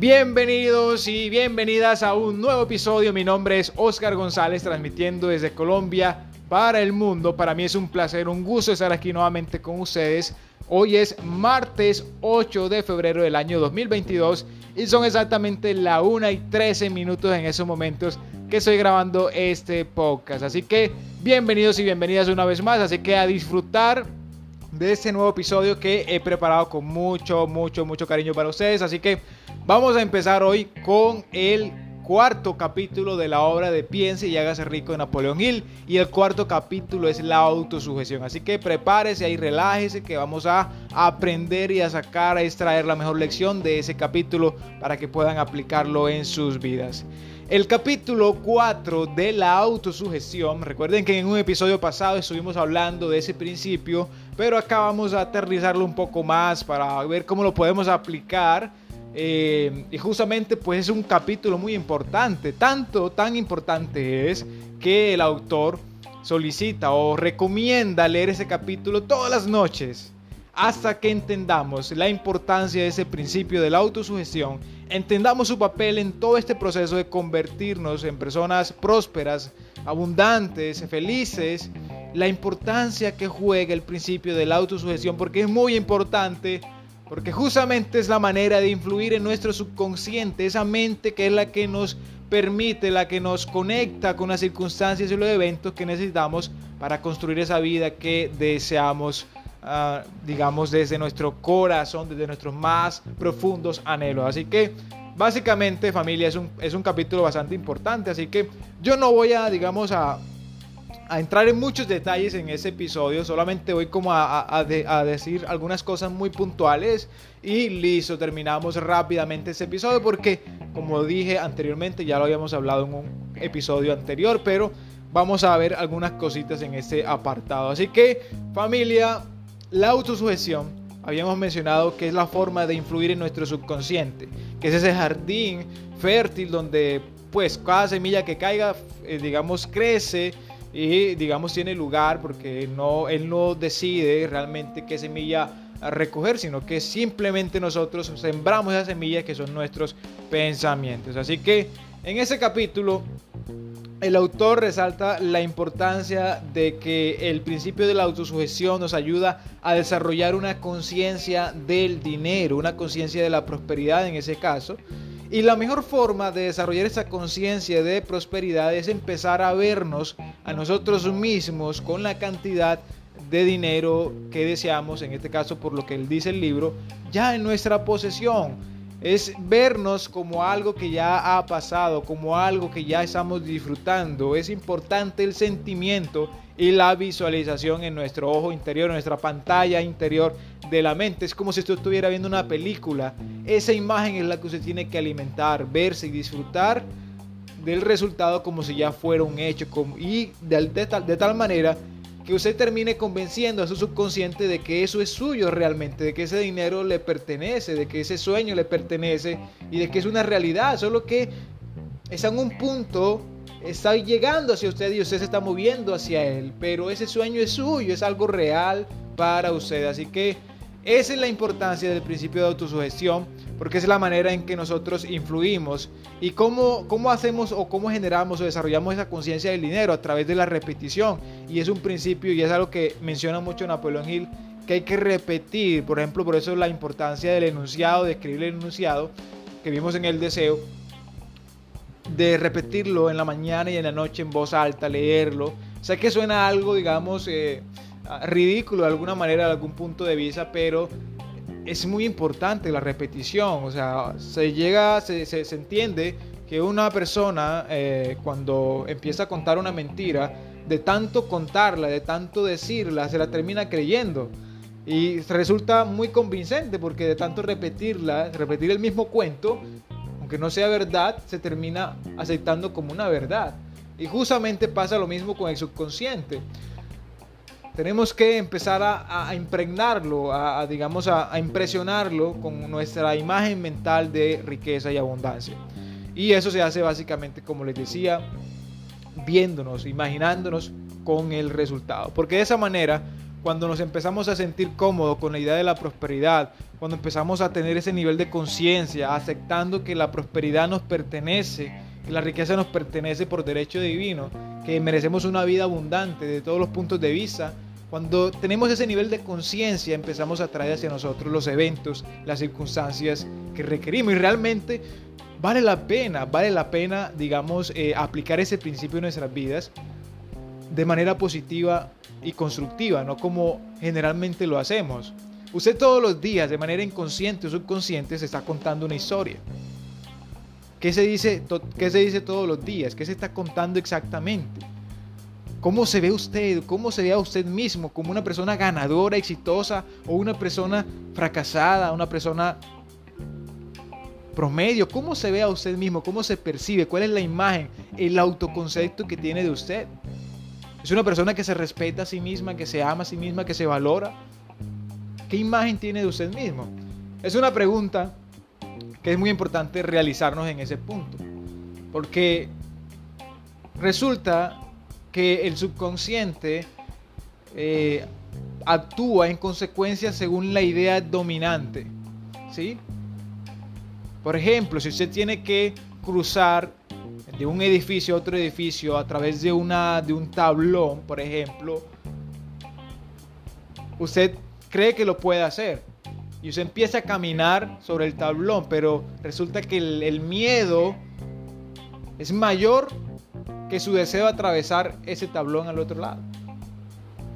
Bienvenidos y bienvenidas a un nuevo episodio. Mi nombre es Oscar González, transmitiendo desde Colombia para el mundo. Para mí es un placer, un gusto estar aquí nuevamente con ustedes. Hoy es martes 8 de febrero del año 2022 y son exactamente la 1 y 13 minutos en esos momentos que estoy grabando este podcast. Así que bienvenidos y bienvenidas una vez más. Así que a disfrutar de este nuevo episodio que he preparado con mucho, mucho, mucho cariño para ustedes. Así que vamos a empezar hoy con el cuarto capítulo de la obra de Piense y hágase rico de Napoleón Hill. Y el cuarto capítulo es la autosugestión. Así que prepárese y relájese que vamos a aprender y a sacar, a extraer la mejor lección de ese capítulo para que puedan aplicarlo en sus vidas. El capítulo 4 de la autosugestión, recuerden que en un episodio pasado estuvimos hablando de ese principio, pero acá vamos a aterrizarlo un poco más para ver cómo lo podemos aplicar. Eh, y justamente pues es un capítulo muy importante, tanto tan importante es que el autor solicita o recomienda leer ese capítulo todas las noches hasta que entendamos la importancia de ese principio de la autosugestión, entendamos su papel en todo este proceso de convertirnos en personas prósperas, abundantes, felices, la importancia que juega el principio de la autosugestión, porque es muy importante, porque justamente es la manera de influir en nuestro subconsciente, esa mente que es la que nos permite, la que nos conecta con las circunstancias y los eventos que necesitamos para construir esa vida que deseamos Ah, digamos, desde nuestro corazón, desde nuestros más profundos anhelos. Así que, básicamente, familia, es un, es un capítulo bastante importante. Así que yo no voy a, digamos, a, a entrar en muchos detalles en ese episodio, solamente voy como a, a, decir algunas cosas muy puntuales y listo, terminamos rápidamente ese episodio porque como dije anteriormente, ya lo habíamos hablado en un episodio anterior, pero vamos a ver algunas cositas en este apartado. Así que familia, la autosugestión, habíamos mencionado que es la forma de influir en nuestro subconsciente, que es ese jardín fértil donde pues cada semilla que caiga, eh, digamos, crece y digamos tiene lugar porque no, él no decide realmente qué semilla recoger, sino que simplemente nosotros sembramos esas semillas que son nuestros pensamientos. Así que en ese capítulo el autor resalta la importancia de que el principio de la autosugestión nos ayuda a desarrollar una conciencia del dinero, una conciencia de la prosperidad en ese caso. Y la mejor forma de desarrollar esa conciencia de prosperidad es empezar a vernos a nosotros mismos con la cantidad de dinero que deseamos, en este caso por lo que él dice el libro, ya en nuestra posesión es vernos como algo que ya ha pasado, como algo que ya estamos disfrutando. Es importante el sentimiento y la visualización en nuestro ojo interior, en nuestra pantalla interior de la mente. Es como si usted estuviera viendo una película. Esa imagen es la que usted tiene que alimentar, verse y disfrutar del resultado como si ya fuera un hecho y de, de tal manera que usted termine convenciendo a su subconsciente de que eso es suyo realmente, de que ese dinero le pertenece, de que ese sueño le pertenece y de que es una realidad, solo que está en un punto, está llegando hacia usted y usted se está moviendo hacia él, pero ese sueño es suyo, es algo real para usted, así que esa es la importancia del principio de autosugestión, porque es la manera en que nosotros influimos y cómo, cómo hacemos o cómo generamos o desarrollamos esa conciencia del dinero a través de la repetición. Y es un principio y es algo que menciona mucho Napoleón Hill, que hay que repetir. Por ejemplo, por eso la importancia del enunciado, de escribir el enunciado que vimos en el deseo, de repetirlo en la mañana y en la noche en voz alta, leerlo. Sé que suena algo, digamos, eh, ridículo de alguna manera, de algún punto de vista, pero es muy importante la repetición. O sea, se llega, se, se, entiende que una persona eh, cuando empieza a contar una mentira, de tanto contarla, de tanto decirla, se la termina creyendo. Y resulta muy convincente porque de tanto repetirla, repetir el mismo cuento, aunque no sea verdad, se termina aceptando como una verdad. Y justamente pasa lo mismo con el subconsciente tenemos que empezar a, impregnarlo, a, digamos, a, impresionarlo con nuestra imagen mental de riqueza y abundancia. Y eso se hace básicamente, como les decía, viéndonos, imaginándonos con el resultado. Porque de esa manera cuando nos empezamos a sentir cómodos con la idea de la prosperidad, cuando empezamos a tener ese nivel de conciencia, aceptando que la prosperidad nos pertenece, que la riqueza nos pertenece por derecho divino, que merecemos una vida abundante de todos los puntos de vista, cuando tenemos ese nivel de conciencia empezamos a traer hacia nosotros los eventos, las circunstancias que requerimos y realmente vale la pena, vale la pena, digamos, eh, aplicar ese principio en nuestras vidas de manera positiva y constructiva, no como generalmente lo hacemos. Usted todos los días, de manera inconsciente o subconsciente, se está contando una historia. ¿Qué se dice, qué se dice todos los días? ¿Qué se está contando exactamente? ¿Cómo se ve usted? ¿Cómo se ve a usted mismo? ¿Como una persona ganadora, exitosa o una persona fracasada, una persona promedio? ¿Cómo se ve a usted mismo? ¿Cómo se percibe? ¿Cuál es la imagen, el autoconcepto que tiene de usted? ¿Es una persona que se respeta a sí misma, que se ama a sí misma, que se valora? ¿Qué imagen tiene de usted mismo? Es una pregunta que es muy importante realizarnos en ese punto. Porque resulta que el subconsciente eh, actúa en consecuencia según la idea dominante. ¿sí? Por ejemplo, si usted tiene que cruzar de un edificio a otro edificio a través de, una, de un tablón, por ejemplo, usted cree que lo puede hacer. Y usted empieza a caminar sobre el tablón, pero resulta que el, miedo es mayor que su deseo de atravesar ese tablón al otro lado.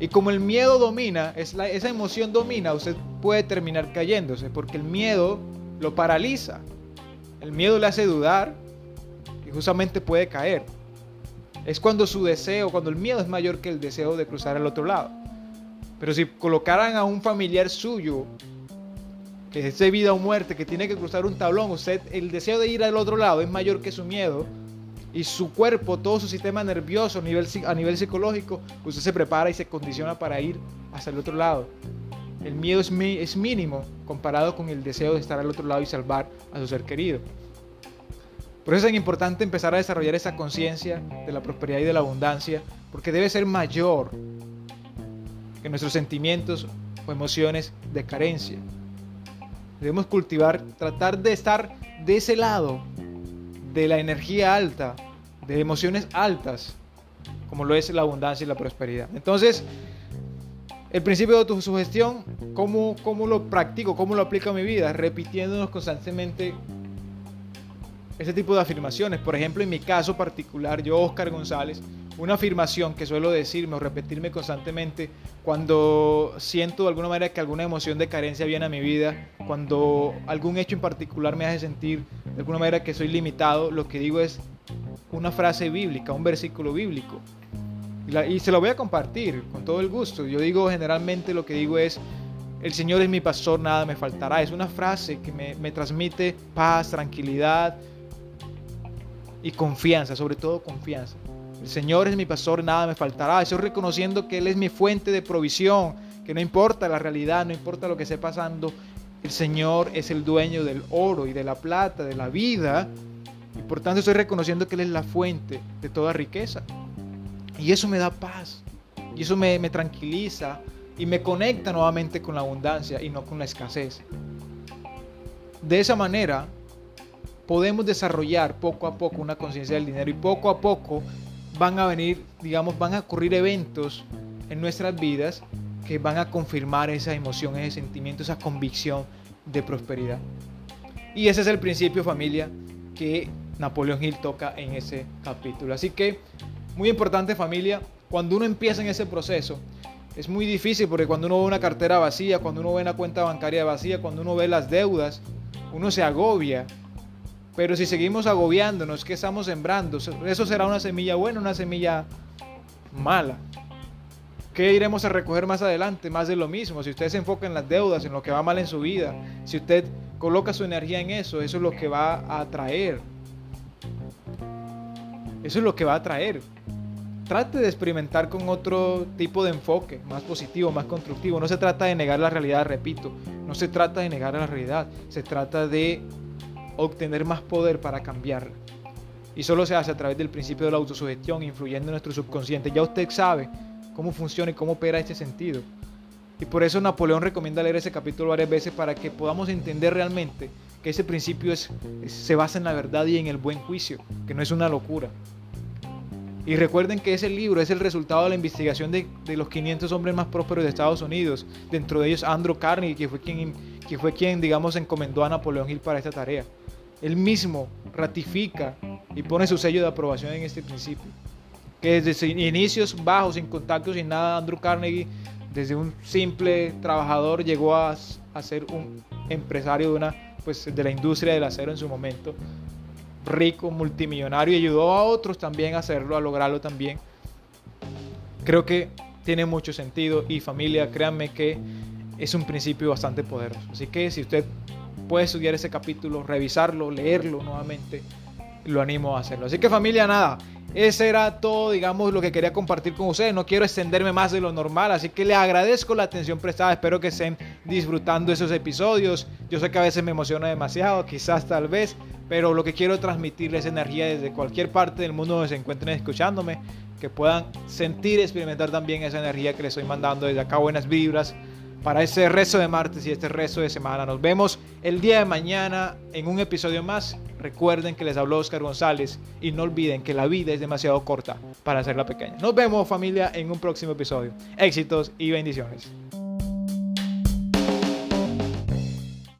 Y como el miedo domina, es esa emoción domina, usted puede terminar cayéndose, porque el miedo lo paraliza. El miedo le hace dudar, justamente puede caer. Es cuando su deseo, cuando el miedo es mayor que el deseo de cruzar al otro lado. Pero si colocaran a un familiar suyo, que es de vida o muerte, que tiene que cruzar un tablón, usted, el deseo de ir al otro lado es mayor que su miedo, y su cuerpo, todo su sistema nervioso a nivel, psicológico, usted se prepara y se condiciona para ir hacia el otro lado. El miedo es, es mínimo comparado con el deseo de estar al otro lado y salvar a su ser querido. Por eso es tan importante empezar a desarrollar esa conciencia de la prosperidad y de la abundancia, porque debe ser mayor que nuestros sentimientos o emociones de carencia. Debemos cultivar, tratar de estar de ese lado de la energía alta, de emociones altas, como lo es la abundancia y la prosperidad. Entonces, el principio de autosugestión, ¿cómo, ¿cómo lo practico? ¿Cómo lo aplico a mi vida? Repitiéndonos constantemente ese tipo de afirmaciones. Por ejemplo, en mi caso particular, yo, Oscar González, una afirmación que suelo decirme o repetirme constantemente cuando siento de alguna manera que alguna emoción de carencia viene a mi vida, cuando algún hecho en particular me hace sentir de alguna manera que soy limitado, lo que digo es una frase bíblica, un versículo bíblico. Y, se lo voy a compartir con todo el gusto. Yo digo generalmente lo que digo es, el Señor es mi pastor, nada me faltará. Es una frase que me, me transmite paz, tranquilidad, y confianza, sobre todo confianza. El Señor es mi pastor, nada me faltará. Estoy reconociendo que Él es mi fuente de provisión, que no importa la realidad, no importa lo que esté pasando, el Señor es el dueño del oro y de la plata, de la vida. Y por tanto estoy reconociendo que Él es la fuente de toda riqueza. Y eso me da paz. Y eso me, tranquiliza y me conecta nuevamente con la abundancia y no con la escasez. De esa manera, podemos desarrollar poco a poco una conciencia del dinero y poco a poco van a venir, digamos, van a ocurrir eventos en nuestras vidas que van a confirmar esa emoción, ese sentimiento, esa convicción de prosperidad. Y ese es el principio familia que Napoleón Hill toca en ese capítulo. Así que, muy importante familia, cuando uno empieza en ese proceso, es muy difícil porque cuando uno ve una cartera vacía, cuando uno ve una cuenta bancaria vacía, cuando uno ve las deudas, uno se agobia pero si seguimos agobiándonos, ¿qué estamos sembrando? Eso será una semilla buena, una semilla mala. ¿Qué iremos a recoger más adelante? Más de lo mismo. Si usted se enfoca en las deudas, en lo que va mal en su vida, si usted coloca su energía en eso, eso es lo que va a atraer. Eso es lo que va a atraer. Trate de experimentar con otro tipo de enfoque, más positivo, más constructivo. No se trata de negar la realidad, repito. No se trata de negar la realidad. Se trata de obtener más poder para cambiar. Y solo se hace a través del principio de la autosugestión, influyendo en nuestro subconsciente. Ya usted sabe cómo funciona y cómo opera este sentido. Y por eso Napoleón recomienda leer ese capítulo varias veces para que podamos entender realmente que ese principio se basa en la verdad y en el buen juicio, que no es una locura. Y recuerden que ese libro es el resultado de la investigación de, de, los 500 hombres más prósperos de Estados Unidos, dentro de ellos Andrew Carnegie, que fue quien, que fue quien digamos, encomendó a Napoleón Hill para esta tarea. Él mismo ratifica y pone su sello de aprobación en este principio. Que desde inicios bajos, sin contactos, sin nada, Andrew Carnegie, desde un simple trabajador, llegó a, a ser un empresario de, una, pues, de la industria del acero en su momento, rico, multimillonario, y ayudó a otros también a hacerlo, a lograrlo también. Creo que tiene mucho sentido y familia, créanme que es un principio bastante poderoso. Así que si usted puede estudiar ese capítulo, revisarlo, leerlo nuevamente, lo animo a hacerlo. Así que familia, nada, ese era todo, digamos, lo que quería compartir con ustedes. No quiero extenderme más de lo normal, así que le agradezco la atención prestada. Espero que estén disfrutando esos episodios. Yo sé que a veces me emociona demasiado, quizás tal vez, pero lo que quiero transmitirles energía desde cualquier parte del mundo donde se encuentren escuchándome, que puedan sentir experimentar también esa energía que les estoy mandando desde acá. Buenas vibras para ese rezo de martes y este rezo de semana. Nos vemos el día de mañana en un episodio más. Recuerden que les habló Oscar González y no olviden que la vida es demasiado corta para hacerla pequeña. Nos vemos familia en un próximo episodio. Éxitos y bendiciones.